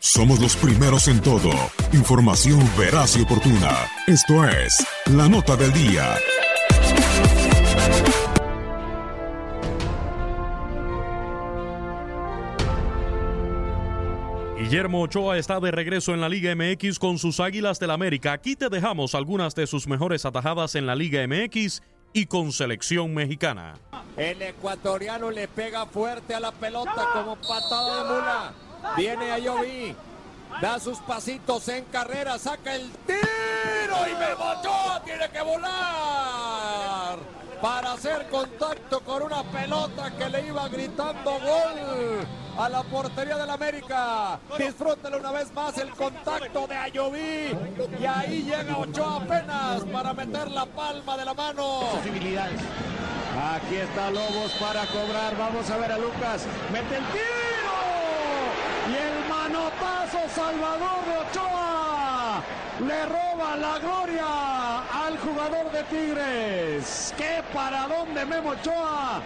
Somos los primeros en todo. Información veraz y oportuna. Esto es La Nota del Día. Guillermo Ochoa está de regreso en la Liga MX con sus Águilas del América. Aquí te dejamos algunas de sus mejores atajadas en la Liga MX y con selección mexicana. El ecuatoriano le pega fuerte a la pelota como patada de mula. Viene a Yovi. Da sus pasitos en carrera, saca el tiro y Memo Ochoa tiene que volar para hacer contacto con una pelota que le iba gritando gol a la portería del América. Disfrútelo una vez más el contacto de Ayoví y ahí llega Ochoa apenas para meter la palma de la mano. Posibilidades. Aquí está Lobos para cobrar. Vamos a ver a Lucas. Mete el tiro. Manotazo Salvador de Ochoa. Le roba la gloria al jugador de Tigres. ¡Qué paradón de Memo Ochoa!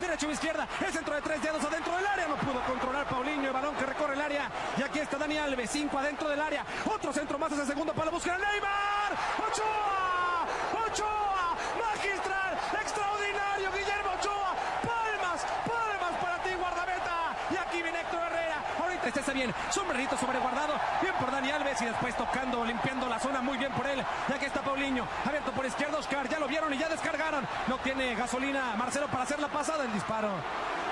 Derecho o izquierda, el centro de tres dedos adentro del área, no pudo controlar Paulinho, el balón que recorre el área, y aquí está Dani Alves, cinco adentro del área, otro centro más hacia segundo para buscar a Neymar, Ochoa, Ochoa, magistral, extraordinario, Guillermo Ochoa, palmas, palmas para ti guardameta, y aquí viene Héctor Herrera, ahorita está bien, sombrerito sobreguardado, bien por Dani Alves y después tocando, limpiando la zona, muy bien por él, y aquí está Paulinho, abierto por izquierda Oscar, ya lo vieron y ya descargaron, no tiene gasolina Marcelo para hacer la pasada, el disparo,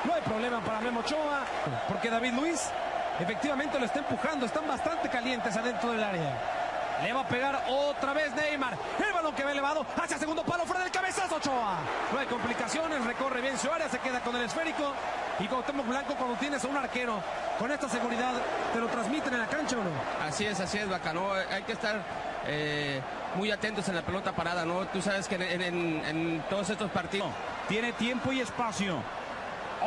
no hay problema para Memo Ochoa, porque David Luis efectivamente lo está empujando, están bastante calientes adentro del área. Le va a pegar otra vez Neymar. El balón que va elevado hacia segundo palo Ochoa. No hay complicaciones, recorre bien su área, se queda con el esférico. Y Cuauhtémoc Blanco cuando tienes a un arquero con esta seguridad, ¿te lo transmiten en la cancha o no? Así es, así es, Bacano. Hay que estar eh, muy atentos en la pelota parada, ¿no? Tú sabes que en, en- en todos estos partidos... Tiene tiempo y espacio.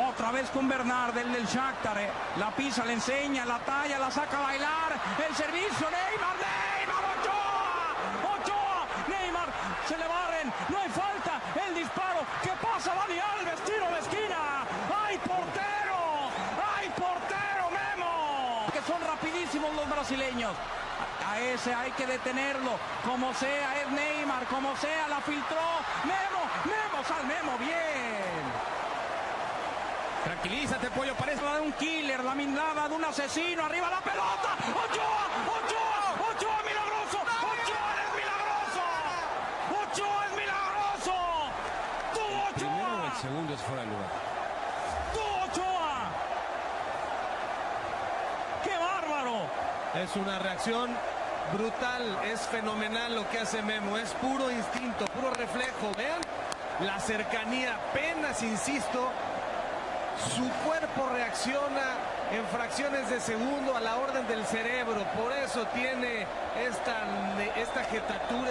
Otra vez con Bernard, el del Shakhtar. eh. La pisa, le enseña, la talla, la saca a bailar. El servicio, Neymar, Neymar, Ochoa. Ochoa, Neymar, se le barren. No hay falta. El disparo. ¿Qué pasa, Dani Alves? Tiro de esquina. ¡Ay, portero! ¡Ay, portero, Memo! Que son rapidísimos los brasileños. A ese hay que detenerlo. Como sea, es Neymar. Como sea, la filtró. Memo, Memo, sal Memo, bien. Tranquilízate, pollo. Parece la de un killer, la minada de un asesino. Arriba la pelota. ¡Ochoa! ¡Ochoa milagroso! ¡Ochoa es milagroso! ¡Ochoa es milagroso! ¡Tú, Ochoa! el segundo es fuera de lugar. ¡Tú, Ochoa! Es una reacción brutal, es fenomenal lo que hace Memo, es puro instinto, puro reflejo. Vean la cercanía, apenas insisto, su cuerpo reacciona en fracciones de segundo a la orden del cerebro, por eso tiene esta, esta jetatura.